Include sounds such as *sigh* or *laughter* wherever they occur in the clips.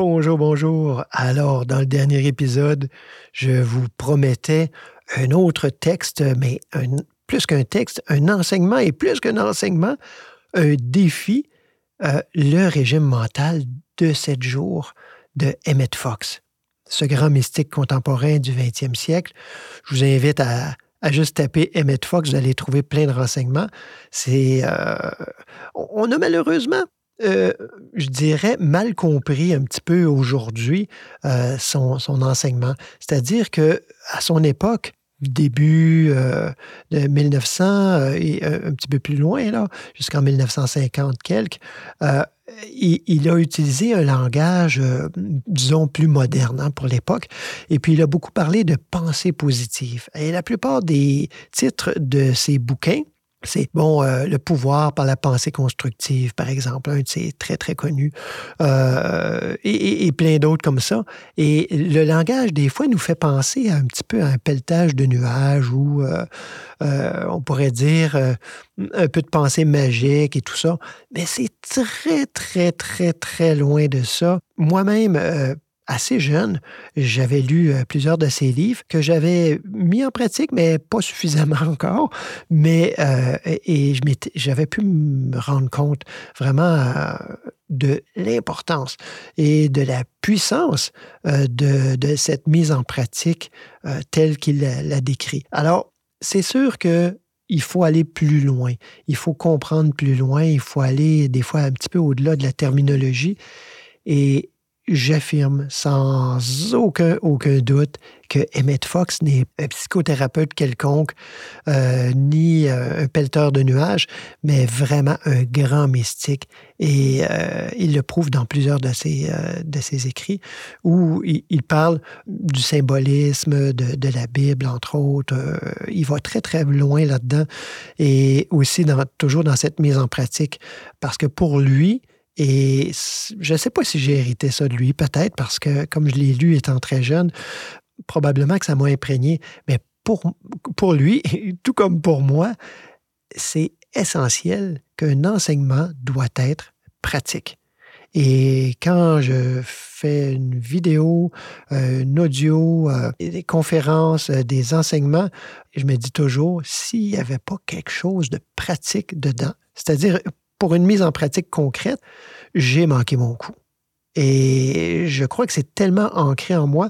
Bonjour, bonjour. Alors, dans le dernier épisode, je vous promettais un autre texte, mais plus qu'un texte, un enseignement et plus qu'un enseignement, un défi, euh, le régime mental de sept jours de Emmett Fox, ce grand mystique contemporain du 20e siècle. Je vous invite à, juste taper Emmett Fox, vous allez trouver plein de renseignements. C'est, euh, on a malheureusement euh, je dirais, mal compris un petit peu aujourd'hui euh, son, enseignement. C'est-à-dire que à son époque, début euh, de 1900 euh, et un petit peu plus loin, là, jusqu'en 1950 quelques, il, il a utilisé un langage, disons, plus moderne hein, pour l'époque. Et puis, il a beaucoup parlé de pensée positive. Et la plupart des titres de ses bouquins, c'est, bon, euh, le pouvoir par la pensée constructive, par exemple, un de très, très connus, euh, et, plein d'autres comme ça. Et le langage, des fois, nous fait penser à un petit peu à un pelletage de nuages ou, euh, on pourrait dire, un peu de pensée magique et tout ça. Mais c'est très, très, très, très loin de ça. Moi-même, assez jeune, j'avais lu euh, plusieurs de ses livres que j'avais mis en pratique, mais pas suffisamment *laughs* encore. Mais euh, et j'avais pu me rendre compte vraiment euh, de l'importance et de la puissance de, de cette mise en pratique telle qu'il la, la décrit. Alors, c'est sûr que il faut aller plus loin, il faut comprendre plus loin, il faut aller des fois un petit peu au-delà de la terminologie. Et j'affirme sans aucun, aucun doute que Emmett Fox n'est un psychothérapeute quelconque, euh, ni euh, un pelleteur de nuages, mais vraiment un grand mystique. Et euh, il le prouve dans plusieurs de ses, écrits, où il, parle du symbolisme de, la Bible, entre autres. Il va très, très loin là-dedans. Et aussi toujours dans cette mise en pratique. Parce que pour lui, et je ne sais pas si j'ai hérité ça de lui, peut-être parce que comme je l'ai lu étant très jeune, probablement que ça m'a imprégné. Mais pour, pour lui, *laughs* tout comme pour moi, c'est essentiel qu'un enseignement doit être pratique. Et quand je fais une vidéo, euh, une audio, euh, des conférences, euh, des enseignements, je me dis toujours, s'il n'y avait pas quelque chose de pratique dedans, c'est-à-dire pour une mise en pratique concrète, j'ai manqué mon coup. Et je crois que c'est tellement ancré en moi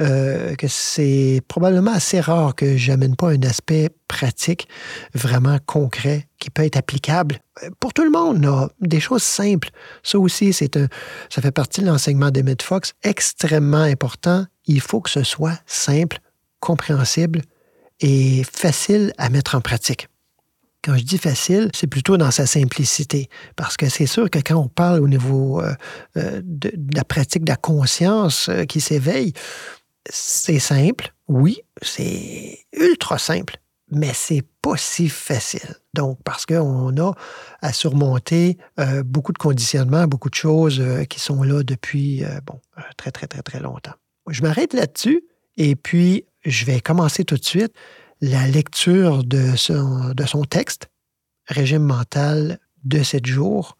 euh, que c'est probablement assez rare que j'amène pas un aspect pratique, vraiment concret, qui peut être applicable pour tout le monde. Des choses simples. Ça aussi, c'est un, ça fait partie de l'enseignement d'Emmett Fox, extrêmement important. Il faut que ce soit simple, compréhensible et facile à mettre en pratique. Quand je dis facile, c'est plutôt dans sa simplicité. Parce que c'est sûr que quand on parle au niveau euh, euh, de, la pratique de la conscience euh, qui s'éveille, c'est simple, oui, c'est ultra simple, mais c'est pas si facile. Donc, parce qu'on a à surmonter beaucoup de conditionnements, beaucoup de choses qui sont là depuis, bon, très, très, très, très longtemps. Je m'arrête là-dessus et puis je vais commencer tout de suite la lecture de son, de son texte, Régime mental de sept jours,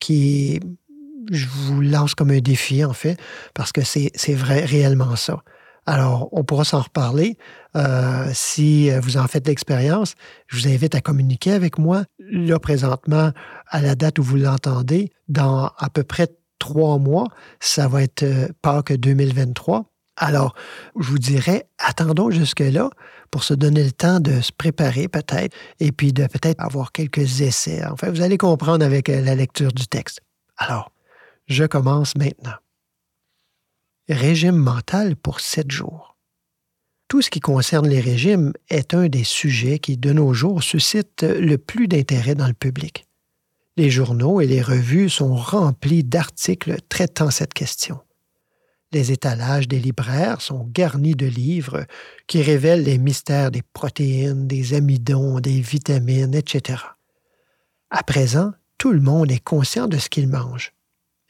qui, je vous lance comme un défi, en fait, parce que c'est c'est vrai, réellement ça. Alors, on pourra s'en reparler. Euh, si vous en faites l'expérience, je vous invite à communiquer avec moi. Là, présentement, à la date où vous l'entendez, dans à peu près trois mois, ça va être euh, Pâques 2023. Alors, je vous dirais, attendons jusque-là pour se donner le temps de se préparer peut-être et puis de peut-être avoir quelques essais. Enfin, vous allez comprendre avec euh, la lecture du texte. Alors, je commence maintenant. Régime mental pour sept jours. Tout ce qui concerne les régimes est un des sujets qui, de nos jours, suscite le plus d'intérêt dans le public. Les journaux et les revues sont remplis d'articles traitant cette question. Les étalages des libraires sont garnis de livres qui révèlent les mystères des protéines, des amidons, des vitamines, etc. À présent, tout le monde est conscient de ce qu'il mange.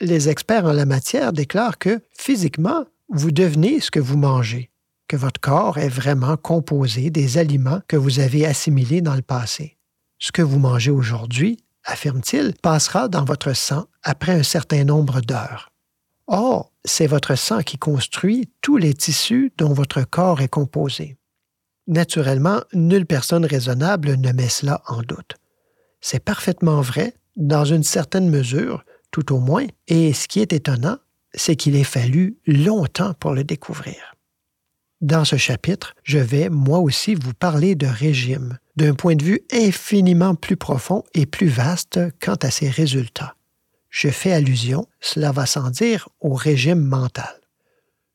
Les experts en la matière déclarent que, physiquement, vous devenez ce que vous mangez, que votre corps est vraiment composé des aliments que vous avez assimilés dans le passé. Ce que vous mangez aujourd'hui, affirme-t-il, passera dans votre sang après un certain nombre d'heures. Or, c'est votre sang qui construit tous les tissus dont votre corps est composé. Naturellement, nulle personne raisonnable ne met cela en doute. C'est parfaitement vrai, dans une certaine mesure, tout au moins, et ce qui est étonnant, c'est qu'il ait fallu longtemps pour le découvrir. Dans ce chapitre, je vais moi aussi vous parler de régime, d'un point de vue infiniment plus profond et plus vaste quant à ses résultats je fais allusion, cela va sans dire, au régime mental.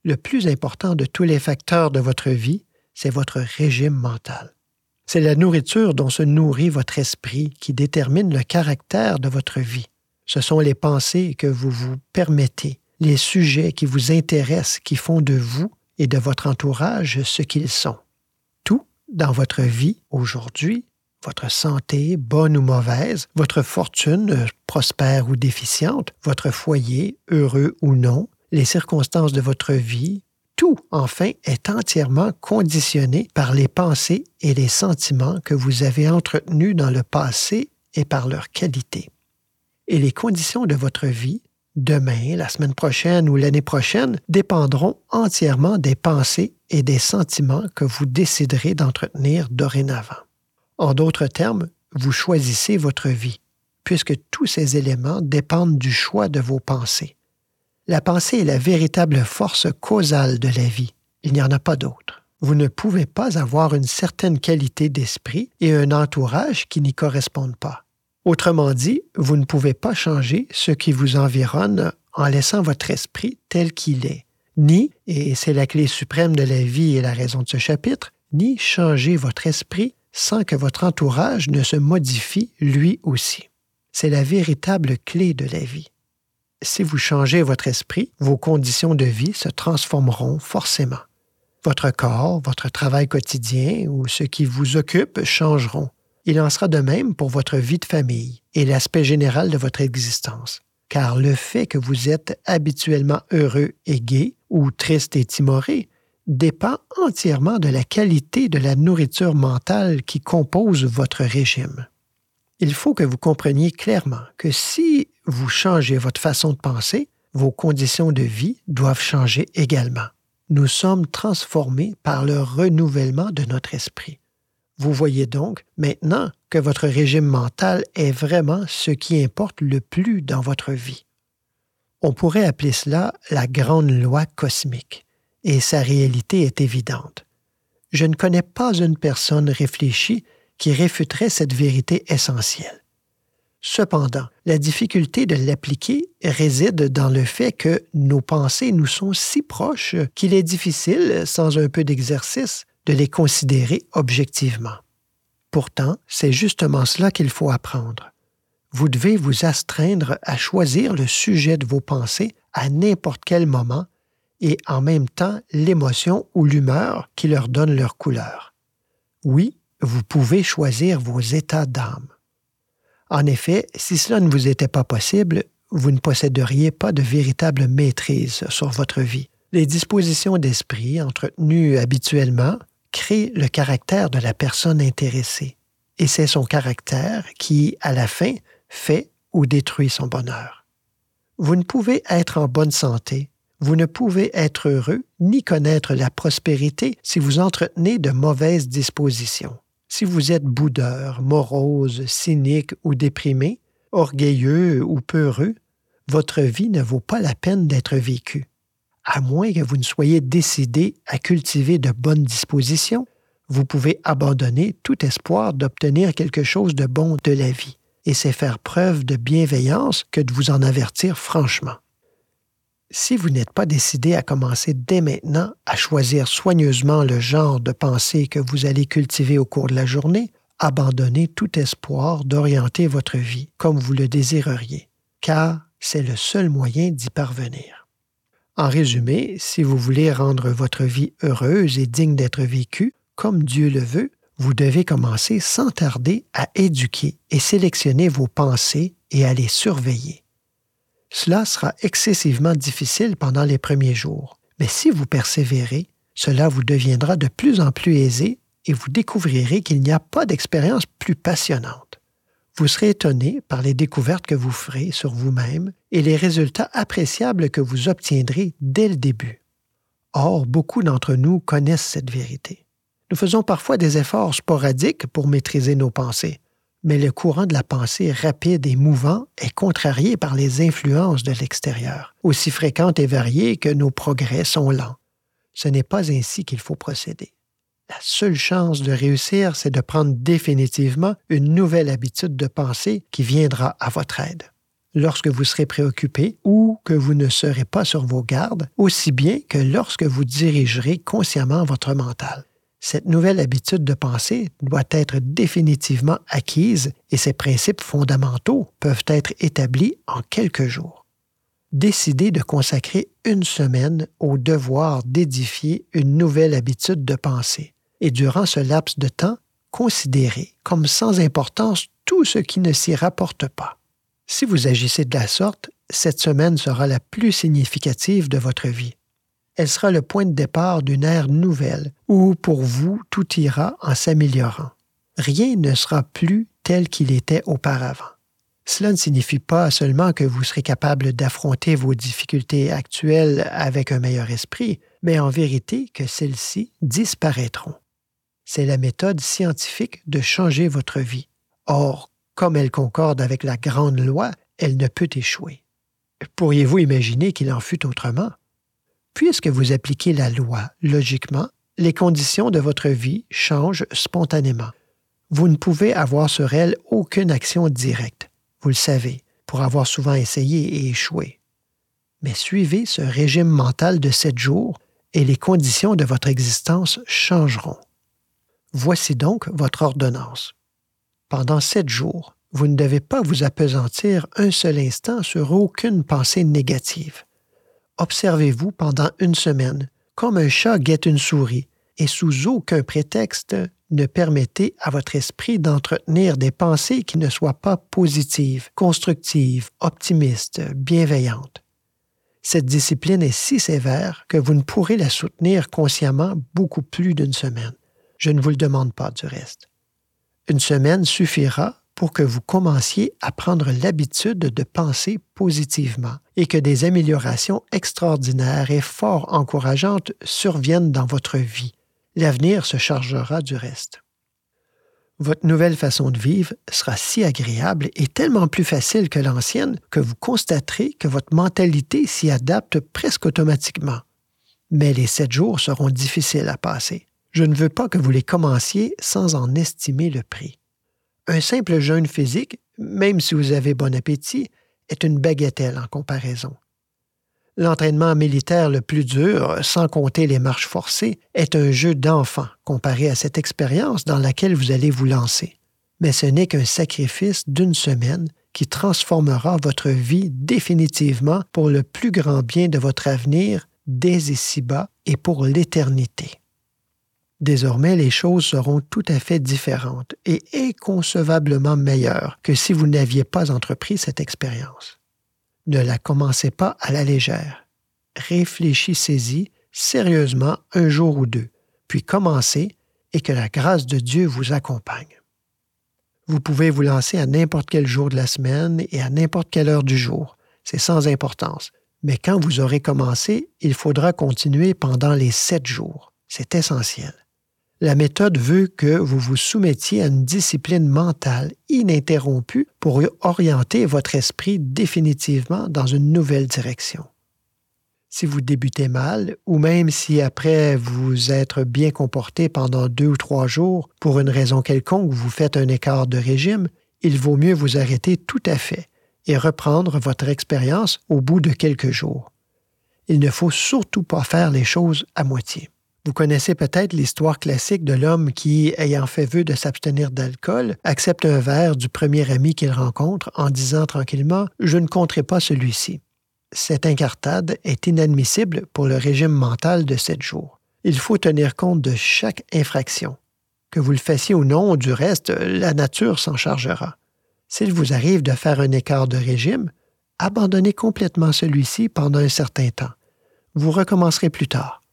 Le plus important de tous les facteurs de votre vie, c'est votre régime mental. C'est la nourriture dont se nourrit votre esprit qui détermine le caractère de votre vie. Ce sont les pensées que vous vous permettez, les sujets qui vous intéressent qui font de vous et de votre entourage ce qu'ils sont. Tout dans votre vie aujourd'hui votre santé, bonne ou mauvaise, votre fortune, euh, prospère ou déficiente, votre foyer, heureux ou non, les circonstances de votre vie, tout, enfin, est entièrement conditionné par les pensées et les sentiments que vous avez entretenus dans le passé et par leur qualité. Et les conditions de votre vie, demain, la semaine prochaine ou l'année prochaine, dépendront entièrement des pensées et des sentiments que vous déciderez d'entretenir dorénavant. En d'autres termes, vous choisissez votre vie, puisque tous ces éléments dépendent du choix de vos pensées. La pensée est la véritable force causale de la vie. Il n'y en a pas d'autre. Vous ne pouvez pas avoir une certaine qualité d'esprit et un entourage qui n'y correspondent pas. Autrement dit, vous ne pouvez pas changer ce qui vous environne en laissant votre esprit tel qu'il est, ni, et c'est la clé suprême de la vie et la raison de ce chapitre, ni changer votre esprit sans que votre entourage ne se modifie lui aussi. C'est la véritable clé de la vie. Si vous changez votre esprit, vos conditions de vie se transformeront forcément. Votre corps, votre travail quotidien ou ce qui vous occupe changeront. Il en sera de même pour votre vie de famille et l'aspect général de votre existence. Car le fait que vous êtes habituellement heureux et gai ou triste et timoré dépend entièrement de la qualité de la nourriture mentale qui compose votre régime. Il faut que vous compreniez clairement que si vous changez votre façon de penser, vos conditions de vie doivent changer également. Nous sommes transformés par le renouvellement de notre esprit. Vous voyez donc maintenant que votre régime mental est vraiment ce qui importe le plus dans votre vie. On pourrait appeler cela la grande loi cosmique et sa réalité est évidente. Je ne connais pas une personne réfléchie qui réfuterait cette vérité essentielle. Cependant, la difficulté de l'appliquer réside dans le fait que nos pensées nous sont si proches qu'il est difficile, sans un peu d'exercice, de les considérer objectivement. Pourtant, c'est justement cela qu'il faut apprendre. Vous devez vous astreindre à choisir le sujet de vos pensées à n'importe quel moment et en même temps l'émotion ou l'humeur qui leur donne leur couleur. Oui, vous pouvez choisir vos états d'âme. En effet, si cela ne vous était pas possible, vous ne posséderiez pas de véritable maîtrise sur votre vie. Les dispositions d'esprit entretenues habituellement créent le caractère de la personne intéressée, et c'est son caractère qui, à la fin, fait ou détruit son bonheur. Vous ne pouvez être en bonne santé vous ne pouvez être heureux ni connaître la prospérité si vous entretenez de mauvaises dispositions. Si vous êtes boudeur, morose, cynique ou déprimé, orgueilleux ou peureux, votre vie ne vaut pas la peine d'être vécue. À moins que vous ne soyez décidé à cultiver de bonnes dispositions, vous pouvez abandonner tout espoir d'obtenir quelque chose de bon de la vie, et c'est faire preuve de bienveillance que de vous en avertir franchement. Si vous n'êtes pas décidé à commencer dès maintenant à choisir soigneusement le genre de pensée que vous allez cultiver au cours de la journée, abandonnez tout espoir d'orienter votre vie comme vous le désireriez, car c'est le seul moyen d'y parvenir. En résumé, si vous voulez rendre votre vie heureuse et digne d'être vécue, comme Dieu le veut, vous devez commencer sans tarder à éduquer et sélectionner vos pensées et à les surveiller. Cela sera excessivement difficile pendant les premiers jours, mais si vous persévérez, cela vous deviendra de plus en plus aisé et vous découvrirez qu'il n'y a pas d'expérience plus passionnante. Vous serez étonné par les découvertes que vous ferez sur vous-même et les résultats appréciables que vous obtiendrez dès le début. Or, beaucoup d'entre nous connaissent cette vérité. Nous faisons parfois des efforts sporadiques pour maîtriser nos pensées, mais le courant de la pensée rapide et mouvant est contrarié par les influences de l'extérieur, aussi fréquentes et variées que nos progrès sont lents. Ce n'est pas ainsi qu'il faut procéder. La seule chance de réussir, c'est de prendre définitivement une nouvelle habitude de pensée qui viendra à votre aide. Lorsque vous serez préoccupé ou que vous ne serez pas sur vos gardes, aussi bien que lorsque vous dirigerez consciemment votre mental. Cette nouvelle habitude de pensée doit être définitivement acquise et ses principes fondamentaux peuvent être établis en quelques jours. Décidez de consacrer une semaine au devoir d'édifier une nouvelle habitude de pensée et durant ce laps de temps, considérez comme sans importance tout ce qui ne s'y rapporte pas. Si vous agissez de la sorte, cette semaine sera la plus significative de votre vie elle sera le point de départ d'une ère nouvelle où pour vous tout ira en s'améliorant. Rien ne sera plus tel qu'il était auparavant. Cela ne signifie pas seulement que vous serez capable d'affronter vos difficultés actuelles avec un meilleur esprit, mais en vérité que celles-ci disparaîtront. C'est la méthode scientifique de changer votre vie. Or, comme elle concorde avec la grande loi, elle ne peut échouer. Pourriez-vous imaginer qu'il en fût autrement? Puisque vous appliquez la loi logiquement, les conditions de votre vie changent spontanément. Vous ne pouvez avoir sur elles aucune action directe, vous le savez, pour avoir souvent essayé et échoué. Mais suivez ce régime mental de sept jours et les conditions de votre existence changeront. Voici donc votre ordonnance. Pendant sept jours, vous ne devez pas vous appesantir un seul instant sur aucune pensée négative observez-vous pendant une semaine, comme un chat guette une souris, et sous aucun prétexte ne permettez à votre esprit d'entretenir des pensées qui ne soient pas positives, constructives, optimistes, bienveillantes. Cette discipline est si sévère que vous ne pourrez la soutenir consciemment beaucoup plus d'une semaine. Je ne vous le demande pas du reste. Une semaine suffira pour que vous commenciez à prendre l'habitude de penser positivement et que des améliorations extraordinaires et fort encourageantes surviennent dans votre vie. L'avenir se chargera du reste. Votre nouvelle façon de vivre sera si agréable et tellement plus facile que l'ancienne que vous constaterez que votre mentalité s'y adapte presque automatiquement. Mais les sept jours seront difficiles à passer. Je ne veux pas que vous les commenciez sans en estimer le prix. Un simple jeûne physique, même si vous avez bon appétit, est une bagatelle en comparaison. L'entraînement militaire le plus dur, sans compter les marches forcées, est un jeu d'enfant comparé à cette expérience dans laquelle vous allez vous lancer. Mais ce n'est qu'un sacrifice d'une semaine qui transformera votre vie définitivement pour le plus grand bien de votre avenir dès ici-bas et pour l'éternité. Désormais, les choses seront tout à fait différentes et inconcevablement meilleures que si vous n'aviez pas entrepris cette expérience. Ne la commencez pas à la légère. Réfléchissez-y sérieusement un jour ou deux, puis commencez et que la grâce de Dieu vous accompagne. Vous pouvez vous lancer à n'importe quel jour de la semaine et à n'importe quelle heure du jour. C'est sans importance. Mais quand vous aurez commencé, il faudra continuer pendant les sept jours. C'est essentiel. La méthode veut que vous vous soumettiez à une discipline mentale ininterrompue pour orienter votre esprit définitivement dans une nouvelle direction. Si vous débutez mal, ou même si après vous êtes bien comporté pendant deux ou trois jours, pour une raison quelconque, vous faites un écart de régime, il vaut mieux vous arrêter tout à fait et reprendre votre expérience au bout de quelques jours. Il ne faut surtout pas faire les choses à moitié. Vous connaissez peut-être l'histoire classique de l'homme qui, ayant fait vœu de s'abstenir d'alcool, accepte un verre du premier ami qu'il rencontre en disant tranquillement Je ne compterai pas celui-ci. Cette incartade est inadmissible pour le régime mental de sept jours. Il faut tenir compte de chaque infraction. Que vous le fassiez ou non, du reste, la nature s'en chargera. S'il vous arrive de faire un écart de régime, abandonnez complètement celui-ci pendant un certain temps. Vous recommencerez plus tard.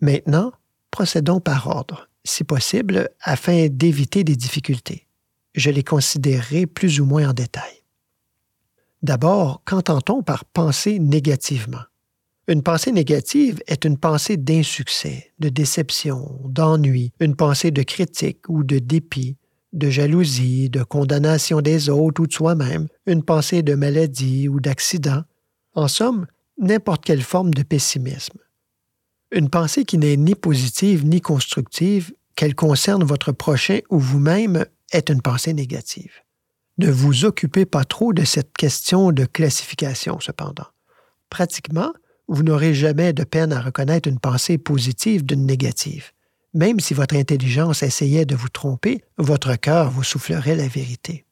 Maintenant, procédons par ordre, si possible, afin d'éviter des difficultés. Je les considérerai plus ou moins en détail. D'abord, qu'entend-on par penser négativement? Une pensée négative est une pensée d'insuccès, de déception, d'ennui, une pensée de critique ou de dépit, de jalousie, de condamnation des autres ou de soi-même, une pensée de maladie ou d'accident, en somme, n'importe quelle forme de pessimisme. Une pensée qui n'est ni positive ni constructive, qu'elle concerne votre prochain ou vous-même, est une pensée négative. Ne vous occupez pas trop de cette question de classification, cependant. Pratiquement, vous n'aurez jamais de peine à reconnaître une pensée positive d'une négative. Même si votre intelligence essayait de vous tromper, votre cœur vous soufflerait la vérité.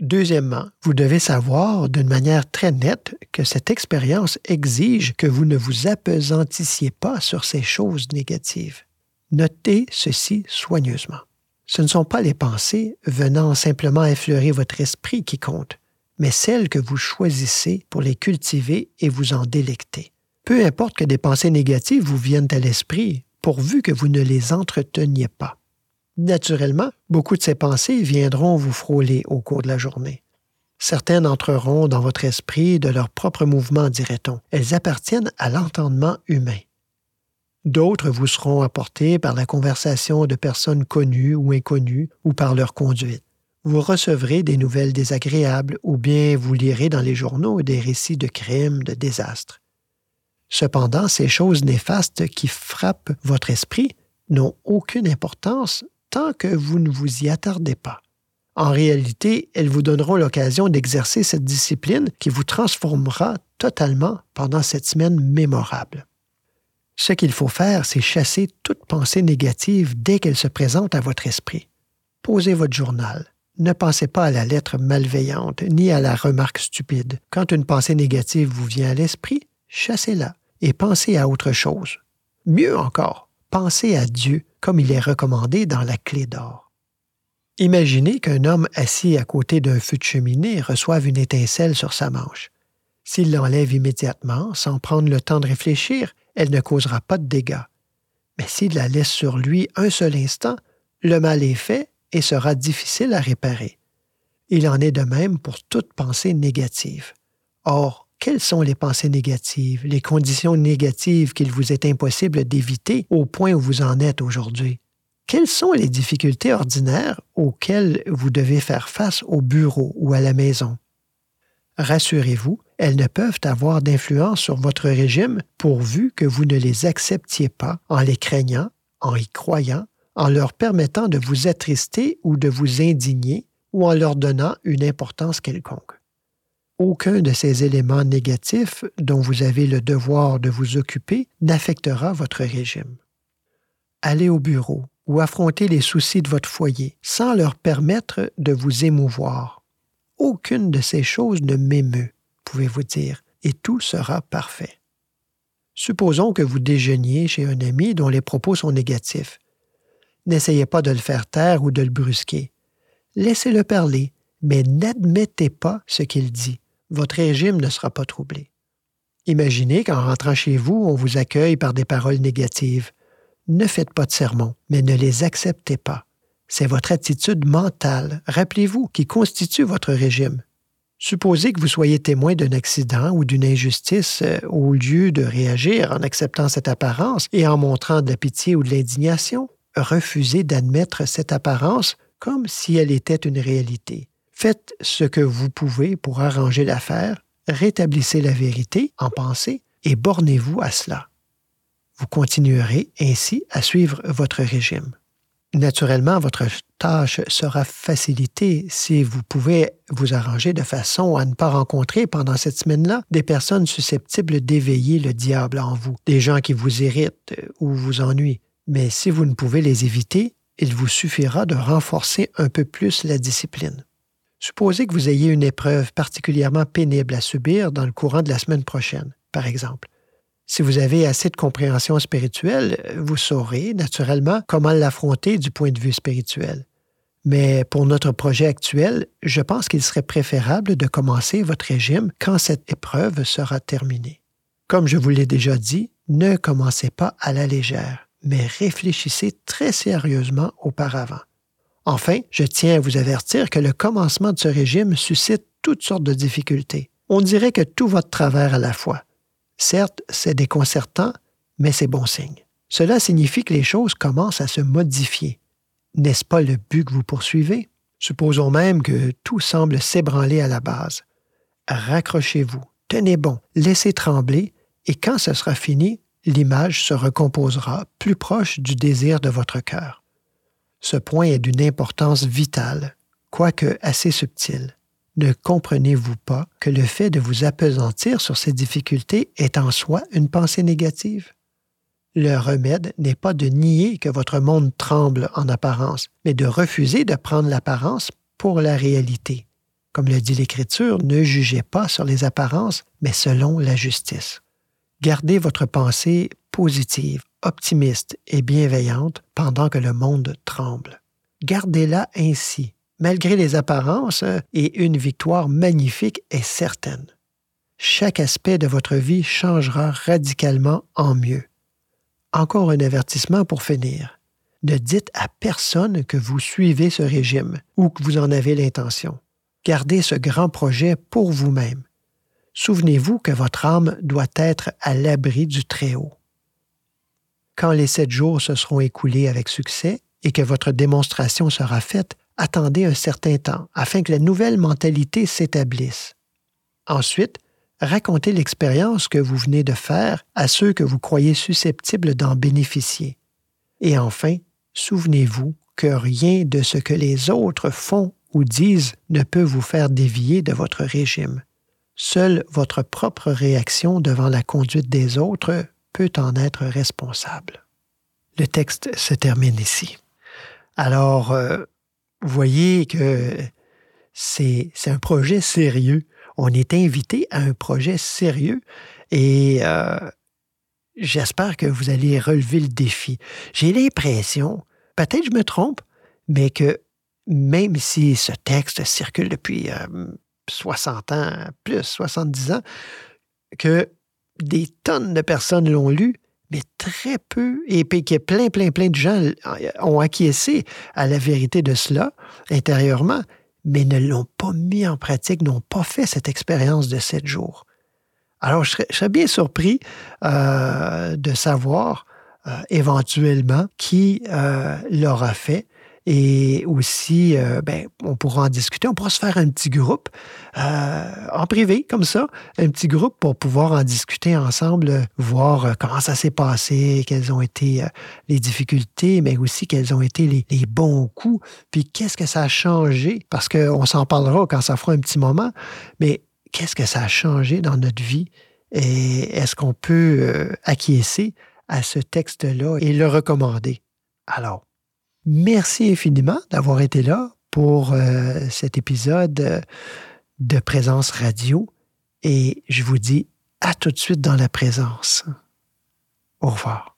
Deuxièmement, vous devez savoir d'une manière très nette que cette expérience exige que vous ne vous apesantissiez pas sur ces choses négatives. Notez ceci soigneusement. Ce ne sont pas les pensées venant simplement effleurer votre esprit qui comptent, mais celles que vous choisissez pour les cultiver et vous en délecter. Peu importe que des pensées négatives vous viennent à l'esprit, pourvu que vous ne les entreteniez pas. Naturellement, beaucoup de ces pensées viendront vous frôler au cours de la journée. Certaines entreront dans votre esprit de leur propre mouvement, dirait-on. Elles appartiennent à l'entendement humain. D'autres vous seront apportées par la conversation de personnes connues ou inconnues ou par leur conduite. Vous recevrez des nouvelles désagréables ou bien vous lirez dans les journaux des récits de crimes, de désastres. Cependant, ces choses néfastes qui frappent votre esprit n'ont aucune importance tant que vous ne vous y attardez pas. En réalité, elles vous donneront l'occasion d'exercer cette discipline qui vous transformera totalement pendant cette semaine mémorable. Ce qu'il faut faire, c'est chasser toute pensée négative dès qu'elle se présente à votre esprit. Posez votre journal. Ne pensez pas à la lettre malveillante ni à la remarque stupide. Quand une pensée négative vous vient à l'esprit, chassez-la et pensez à autre chose. Mieux encore, pensez à Dieu comme il est recommandé dans la clé d'or. Imaginez qu'un homme assis à côté d'un feu de cheminée reçoive une étincelle sur sa manche. S'il l'enlève immédiatement, sans prendre le temps de réfléchir, elle ne causera pas de dégâts. Mais s'il la laisse sur lui un seul instant, le mal est fait et sera difficile à réparer. Il en est de même pour toute pensée négative. Or, quelles sont les pensées négatives, les conditions négatives qu'il vous est impossible d'éviter au point où vous en êtes aujourd'hui? Quelles sont les difficultés ordinaires auxquelles vous devez faire face au bureau ou à la maison? Rassurez-vous, elles ne peuvent avoir d'influence sur votre régime pourvu que vous ne les acceptiez pas en les craignant, en y croyant, en leur permettant de vous attrister ou de vous indigner ou en leur donnant une importance quelconque aucun de ces éléments négatifs dont vous avez le devoir de vous occuper n'affectera votre régime. Allez au bureau ou affrontez les soucis de votre foyer sans leur permettre de vous émouvoir. Aucune de ces choses ne m'émeut, pouvez-vous dire, et tout sera parfait. Supposons que vous déjeuniez chez un ami dont les propos sont négatifs. N'essayez pas de le faire taire ou de le brusquer. Laissez-le parler, mais n'admettez pas ce qu'il dit votre régime ne sera pas troublé. Imaginez qu'en rentrant chez vous, on vous accueille par des paroles négatives. Ne faites pas de sermons, mais ne les acceptez pas. C'est votre attitude mentale, rappelez-vous, qui constitue votre régime. Supposez que vous soyez témoin d'un accident ou d'une injustice, euh, au lieu de réagir en acceptant cette apparence et en montrant de la pitié ou de l'indignation, refusez d'admettre cette apparence comme si elle était une réalité Faites ce que vous pouvez pour arranger l'affaire, rétablissez la vérité en pensée et bornez-vous à cela. Vous continuerez ainsi à suivre votre régime. Naturellement, votre tâche sera facilitée si vous pouvez vous arranger de façon à ne pas rencontrer pendant cette semaine-là des personnes susceptibles d'éveiller le diable en vous, des gens qui vous irritent ou vous ennuient. Mais si vous ne pouvez les éviter, il vous suffira de renforcer un peu plus la discipline. Supposez que vous ayez une épreuve particulièrement pénible à subir dans le courant de la semaine prochaine, par exemple. Si vous avez assez de compréhension spirituelle, vous saurez naturellement comment l'affronter du point de vue spirituel. Mais pour notre projet actuel, je pense qu'il serait préférable de commencer votre régime quand cette épreuve sera terminée. Comme je vous l'ai déjà dit, ne commencez pas à la légère, mais réfléchissez très sérieusement auparavant. Enfin, je tiens à vous avertir que le commencement de ce régime suscite toutes sortes de difficultés. On dirait que tout va de travers à la fois. Certes, c'est déconcertant, mais c'est bon signe. Cela signifie que les choses commencent à se modifier. N'est-ce pas le but que vous poursuivez? Supposons même que tout semble s'ébranler à la base. Raccrochez-vous, tenez bon, laissez trembler, et quand ce sera fini, l'image se recomposera plus proche du désir de votre cœur. Ce point est d'une importance vitale, quoique assez subtile. Ne comprenez-vous pas que le fait de vous apesantir sur ces difficultés est en soi une pensée négative? Le remède n'est pas de nier que votre monde tremble en apparence, mais de refuser de prendre l'apparence pour la réalité. Comme le dit l'Écriture, ne jugez pas sur les apparences, mais selon la justice. Gardez votre pensée positive, optimiste et bienveillante pendant que le monde tremble. Gardez-la ainsi, malgré les apparences, euh, et une victoire magnifique est certaine. Chaque aspect de votre vie changera radicalement en mieux. Encore un avertissement pour finir. Ne dites à personne que vous suivez ce régime ou que vous en avez l'intention. Gardez ce grand projet pour vous-même. Souvenez-vous que votre âme doit être à l'abri du Très-Haut. Quand les sept jours se seront écoulés avec succès et que votre démonstration sera faite, attendez un certain temps afin que la nouvelle mentalité s'établisse. Ensuite, racontez l'expérience que vous venez de faire à ceux que vous croyez susceptibles d'en bénéficier. Et enfin, souvenez-vous que rien de ce que les autres font ou disent ne peut vous faire dévier de votre régime. Seule votre propre réaction devant la conduite des autres peut en être responsable. Le texte se termine ici. Alors, euh, vous voyez que c'est un projet sérieux. On est invité à un projet sérieux et euh, j'espère que vous allez relever le défi. J'ai l'impression, peut-être je me trompe, mais que même si ce texte circule depuis 60 euh, ans, plus 70 ans, que des tonnes de personnes l'ont lu, mais très peu, et que plein, plein, plein de gens ont acquiescé à la vérité de cela intérieurement, mais ne l'ont pas mis en pratique, n'ont pas fait cette expérience de sept jours. Alors, je serais, bien surpris euh, de savoir euh, éventuellement qui euh, l'aura fait et aussi, euh, ben, on pourra en discuter. On pourra se faire un petit groupe euh, en privé, comme ça, un petit groupe pour pouvoir en discuter ensemble, voir euh, comment ça s'est passé, quelles ont été les difficultés, mais aussi quels ont été les bons coups, puis qu'est-ce que ça a changé, parce qu'on s'en parlera quand ça fera un petit moment, mais qu'est-ce que ça a changé dans notre vie? Et est-ce qu'on peut acquiescer à ce texte-là et le recommander? Alors, Merci infiniment d'avoir été là pour euh, cet épisode euh, de Présence Radio et je vous dis à tout de suite dans la présence. Au revoir.